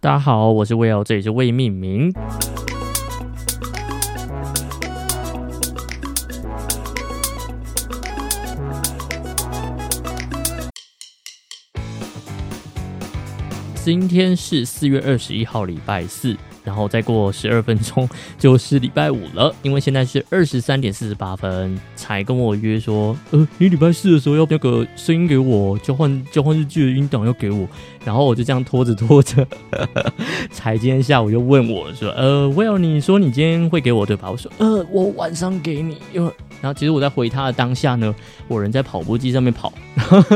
大家好，我是 Will，这里是未命名。今天是四月二十一号，礼拜四。然后再过十二分钟 就是礼拜五了，因为现在是二十三点四十八分，才跟我约说，呃，你礼拜四的时候要那个声音给我，交换交换日记的音档要给我，然后我就这样拖着拖着，才今天下午又问我说，呃，Will，你说你今天会给我对吧？我说，呃，我晚上给你，因为然后其实我在回他的当下呢，我人在跑步机上面跑，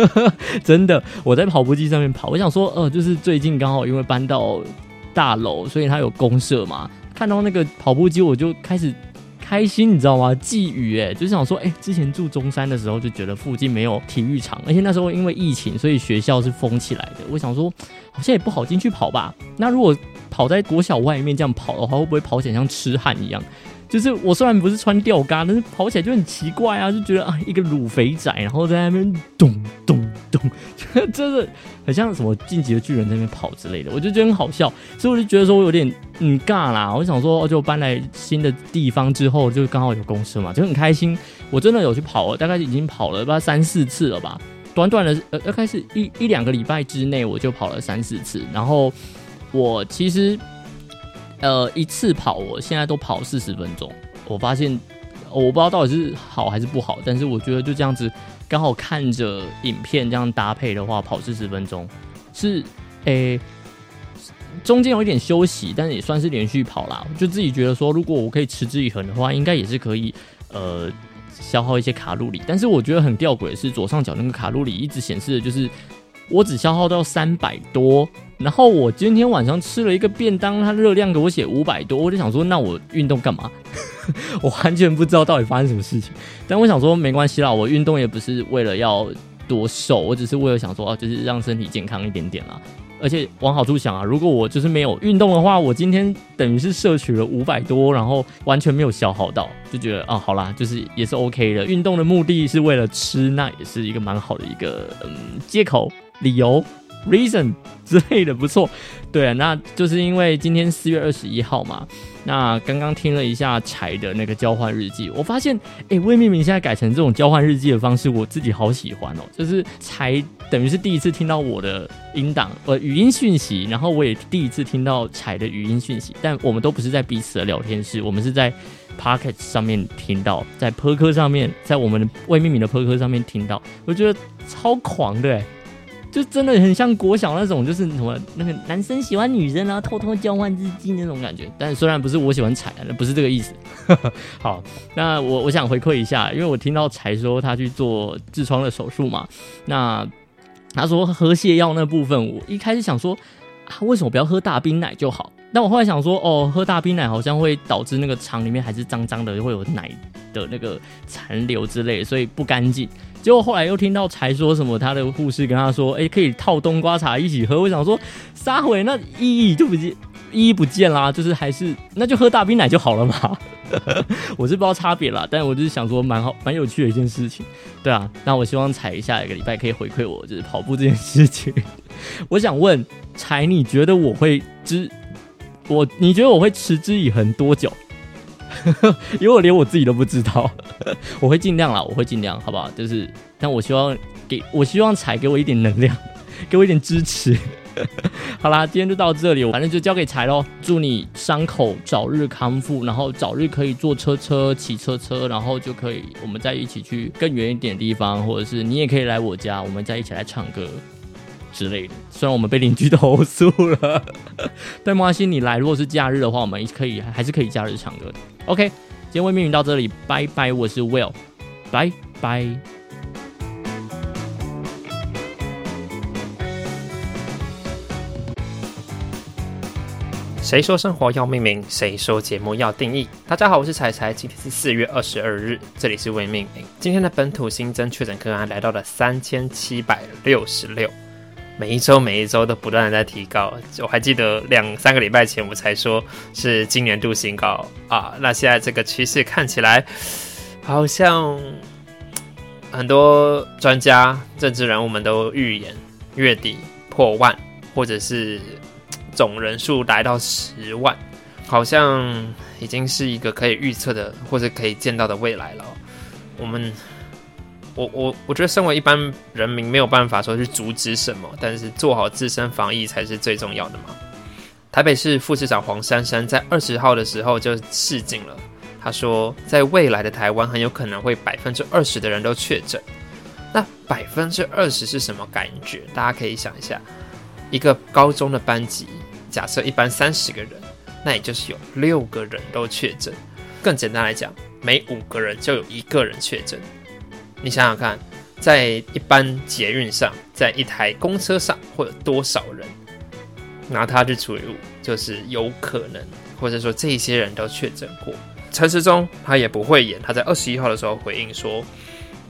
真的我在跑步机上面跑，我想说，呃，就是最近刚好因为搬到。大楼，所以它有公社嘛。看到那个跑步机，我就开始开心，你知道吗？寄语哎，就想说，哎，之前住中山的时候就觉得附近没有体育场，而且那时候因为疫情，所以学校是封起来的。我想说，好像也不好进去跑吧。那如果跑在国小外面这样跑的话，会不会跑起来像痴汉一样？就是我虽然不是穿吊嘎，但是跑起来就很奇怪啊，就觉得啊，一个乳肥仔，然后在那边咚咚咚，真的很像什么晋级的巨人在那边跑之类的，我就觉得很好笑，所以我就觉得说我有点嗯尬啦。我想说，就搬来新的地方之后，就刚好有公司嘛，就很开心。我真的有去跑，大概已经跑了不知道三四次了吧，短短的呃，大概是一一两个礼拜之内，我就跑了三四次。然后我其实。呃，一次跑，我现在都跑四十分钟。我发现，我不知道到底是好还是不好，但是我觉得就这样子，刚好看着影片这样搭配的话，跑四十分钟是诶，中间有一点休息，但是也算是连续跑啦。就自己觉得说，如果我可以持之以恒的话，应该也是可以呃消耗一些卡路里。但是我觉得很吊诡的是，左上角那个卡路里一直显示的就是我只消耗到三百多。然后我今天晚上吃了一个便当，它热量给我写五百多，我就想说，那我运动干嘛？我完全不知道到底发生什么事情。但我想说，没关系啦，我运动也不是为了要多瘦，我只是为了想说，啊就是让身体健康一点点啦。而且往好处想啊，如果我就是没有运动的话，我今天等于是摄取了五百多，然后完全没有消耗到，就觉得啊，好啦，就是也是 OK 的。运动的目的是为了吃，那也是一个蛮好的一个嗯借口理由。reason 之类的不错，对啊，那就是因为今天四月二十一号嘛。那刚刚听了一下柴的那个交换日记，我发现，哎，魏明明现在改成这种交换日记的方式，我自己好喜欢哦。就是柴等于是第一次听到我的音档，呃，语音讯息，然后我也第一次听到柴的语音讯息，但我们都不是在彼此的聊天室，我们是在 Pocket 上面听到，在 p 科上面，在我们的未命名的 p 科上面听到，我觉得超狂的。就真的很像国小那种，就是什么那个男生喜欢女生然后，偷偷交换日记那种感觉。但虽然不是我喜欢彩，不是这个意思。好，那我我想回馈一下，因为我听到才说他去做痔疮的手术嘛。那他说喝泻药那部分，我一开始想说啊，为什么不要喝大冰奶就好？但我后来想说，哦，喝大冰奶好像会导致那个肠里面还是脏脏的，会有奶的那个残留之类，所以不干净。结果后来又听到才说什么，他的护士跟他说：“哎，可以套冬瓜茶一起喝。”我想说，撒回那意义就不见，意义不见啦，就是还是那就喝大冰奶就好了嘛。我是不知道差别啦，但我就是想说，蛮好，蛮有趣的一件事情。对啊，那我希望彩下一个礼拜可以回馈我，就是跑步这件事情。我想问彩，你觉得我会知我？你觉得我会持之以恒多久？因为我连我自己都不知道，我会尽量啦，我会尽量，好不好？就是，但我希望给我希望彩给我一点能量，给我一点支持。好啦，今天就到这里，反正就交给柴喽。祝你伤口早日康复，然后早日可以坐车车、骑车车，然后就可以我们再一起去更远一点地方，或者是你也可以来我家，我们再一起来唱歌。之类的，虽然我们被邻居投诉了，但没关系，你来如果是假日的话，我们可以还是可以假日唱歌的。OK，今天为命名到这里，拜拜，我是 Will，拜拜。谁说生活要命名？谁说节目要定义？大家好，我是彩彩，今天是四月二十二日，这里是未命名。今天的本土新增确诊个案来到了三千七百六十六。每一周每一周都不断的在提高，我还记得两三个礼拜前我才说是今年度新高啊，那现在这个趋势看起来好像很多专家、政治人物们都预言月底破万，或者是。总人数来到十万，好像已经是一个可以预测的或者可以见到的未来了。我们，我我我觉得，身为一般人民没有办法说去阻止什么，但是做好自身防疫才是最重要的嘛。台北市副市长黄珊珊在二十号的时候就示警了，他说，在未来的台湾很有可能会百分之二十的人都确诊。那百分之二十是什么感觉？大家可以想一下，一个高中的班级，假设一般三十个人，那也就是有六个人都确诊。更简单来讲，每五个人就有一个人确诊。你想想看，在一般捷运上，在一台公车上，会有多少人？拿它去除以五，就是有可能，或者说这些人都确诊过。陈时中他也不会演，他在二十一号的时候回应说，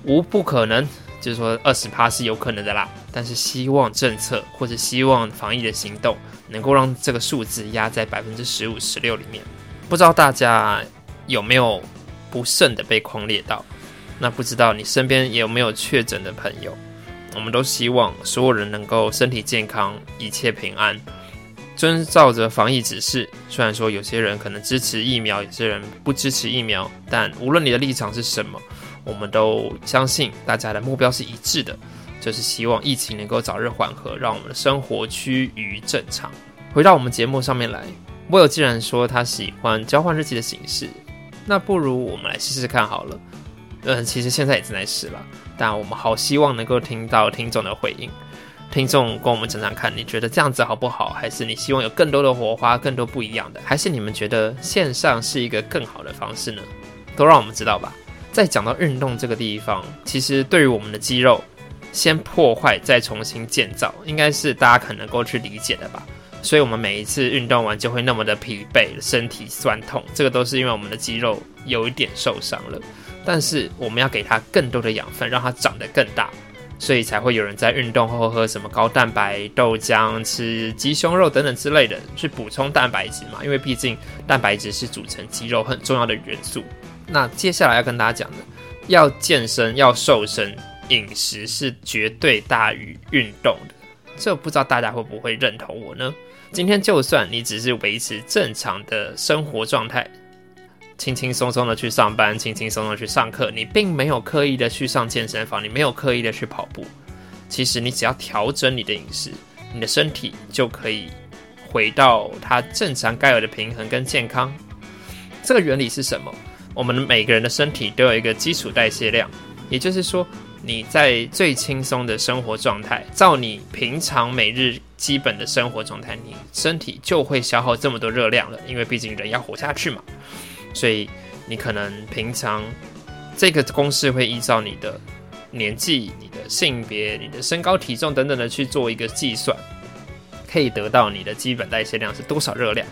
无不可能，就是说二十趴是有可能的啦。但是希望政策或者希望防疫的行动能够让这个数字压在百分之十五、十六里面。不知道大家有没有不慎的被框列到？那不知道你身边有没有确诊的朋友？我们都希望所有人能够身体健康，一切平安。遵照着防疫指示，虽然说有些人可能支持疫苗，有些人不支持疫苗，但无论你的立场是什么，我们都相信大家的目标是一致的，就是希望疫情能够早日缓和，让我们的生活趋于正常。回到我们节目上面来，我有既然说他喜欢交换日记的形式，那不如我们来试试看好了。嗯，其实现在也正在试了，但我们好希望能够听到听众的回应。听众跟我们讲讲看，你觉得这样子好不好？还是你希望有更多的火花，更多不一样的？还是你们觉得线上是一个更好的方式呢？都让我们知道吧。在讲到运动这个地方，其实对于我们的肌肉，先破坏再重新建造，应该是大家可能够去理解的吧。所以，我们每一次运动完就会那么的疲惫，身体酸痛，这个都是因为我们的肌肉有一点受伤了。但是，我们要给它更多的养分，让它长得更大。所以才会有人在运动后喝什么高蛋白豆浆、吃鸡胸肉等等之类的，去补充蛋白质嘛。因为毕竟蛋白质是组成肌肉很重要的元素。那接下来要跟大家讲的，要健身、要瘦身，饮食是绝对大于运动的。这不知道大家会不会认同我呢？今天就算你只是维持正常的生活状态。轻轻松松的去上班，轻轻松松去上课，你并没有刻意的去上健身房，你没有刻意的去跑步。其实你只要调整你的饮食，你的身体就可以回到它正常该有的平衡跟健康。这个原理是什么？我们每个人的身体都有一个基础代谢量，也就是说你在最轻松的生活状态，照你平常每日基本的生活状态，你身体就会消耗这么多热量了，因为毕竟人要活下去嘛。所以你可能平常这个公式会依照你的年纪、你的性别、你的身高体重等等的去做一个计算，可以得到你的基本代谢量是多少热量。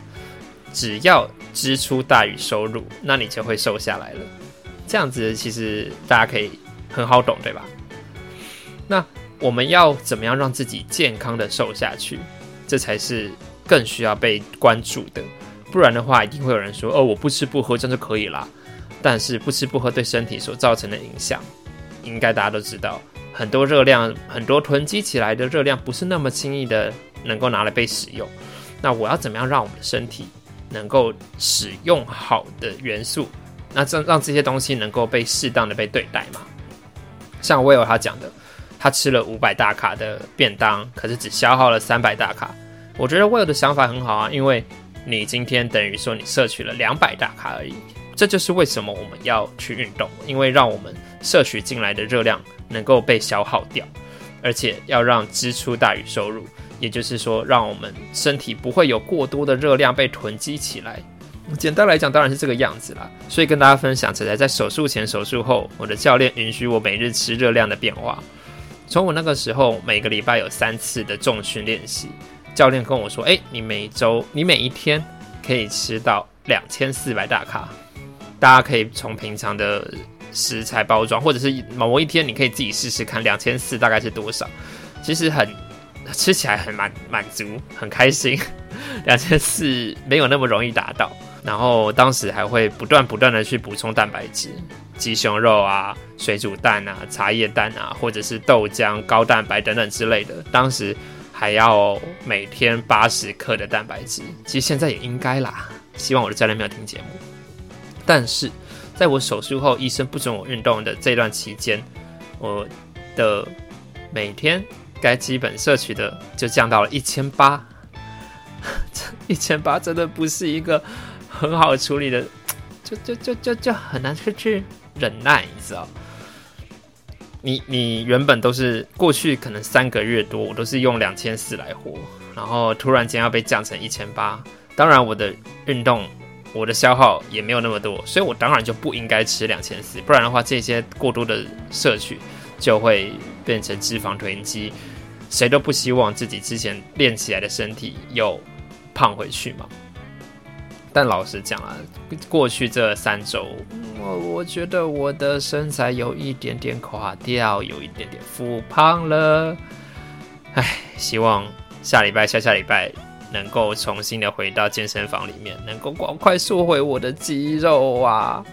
只要支出大于收入，那你就会瘦下来了。这样子其实大家可以很好懂，对吧？那我们要怎么样让自己健康的瘦下去？这才是更需要被关注的。不然的话，一定会有人说：“哦，我不吃不喝这样就可以啦。”但是不吃不喝对身体所造成的影响，应该大家都知道。很多热量，很多囤积起来的热量，不是那么轻易的能够拿来被使用。那我要怎么样让我们的身体能够使用好的元素？那这让这些东西能够被适当的被对待嘛？像威尔他讲的，他吃了五百大卡的便当，可是只消耗了三百大卡。我觉得威尔的想法很好啊，因为。你今天等于说你摄取了两百大卡而已，这就是为什么我们要去运动，因为让我们摄取进来的热量能够被消耗掉，而且要让支出大于收入，也就是说让我们身体不会有过多的热量被囤积起来。简单来讲，当然是这个样子啦。所以跟大家分享，起来在手术前、手术后，我的教练允许我每日吃热量的变化。从我那个时候每个礼拜有三次的重训练习。教练跟我说：“哎，你每周、你每一天可以吃到两千四百大卡。大家可以从平常的食材包装，或者是某一天，你可以自己试试看，两千四大概是多少。其实很吃起来很满满足，很开心。两千四没有那么容易达到。然后当时还会不断不断的去补充蛋白质，鸡胸肉啊、水煮蛋啊、茶叶蛋啊，或者是豆浆、高蛋白等等之类的。当时。还要每天八十克的蛋白质。其实现在也应该啦。希望我的教练没有听节目。但是在我手术后，医生不准我运动的这段期间，我的每天该基本摄取的就降到了一千八。这 一千八真的不是一个很好处理的，就就就就就很难去去忍耐，你知道吗？你你原本都是过去可能三个月多，我都是用两千四来活，然后突然间要被降成一千八，当然我的运动我的消耗也没有那么多，所以我当然就不应该吃两千四，不然的话这些过多的摄取就会变成脂肪囤积，谁都不希望自己之前练起来的身体又胖回去嘛。但老实讲啊，过去这三周，我我觉得我的身材有一点点垮掉，有一点点复胖了。唉，希望下礼拜、下下礼拜能够重新的回到健身房里面，能够赶快缩回我的肌肉啊。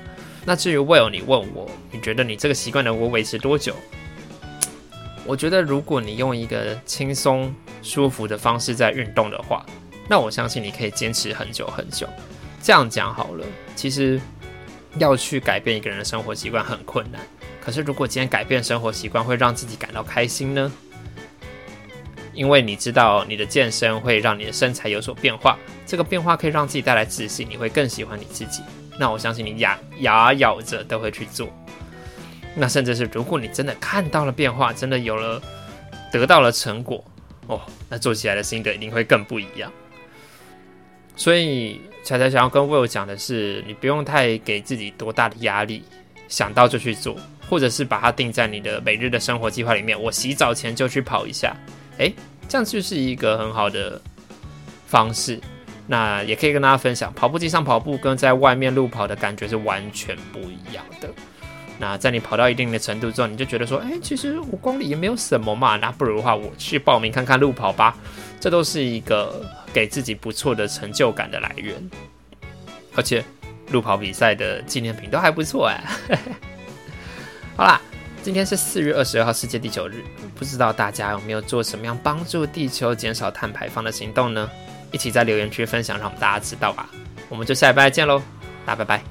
那至于 Will，你问我，你觉得你这个习惯能够维持多久？我觉得如果你用一个轻松、舒服的方式在运动的话。那我相信你可以坚持很久很久。这样讲好了，其实要去改变一个人的生活习惯很困难。可是如果今天改变生活习惯会让自己感到开心呢？因为你知道你的健身会让你的身材有所变化，这个变化可以让自己带来自信，你会更喜欢你自己。那我相信你牙牙咬着都会去做。那甚至是如果你真的看到了变化，真的有了得到了成果，哦，那做起来的心得一定会更不一样。所以彩彩想要跟 Will 讲的是，你不用太给自己多大的压力，想到就去做，或者是把它定在你的每日的生活计划里面。我洗澡前就去跑一下，诶，这样就是一个很好的方式。那也可以跟大家分享，跑步机上跑步跟在外面路跑的感觉是完全不一样的。那在你跑到一定的程度之后，你就觉得说，诶，其实五公里也没有什么嘛，那不如的话，我去报名看看路跑吧。这都是一个。给自己不错的成就感的来源，而且路跑比赛的纪念品都还不错哎。好啦，今天是四月二十二号世界地球日，不知道大家有没有做什么样帮助地球减少碳排放的行动呢？一起在留言区分享，让我们大家知道吧。我们就下礼拜见喽，大家拜拜。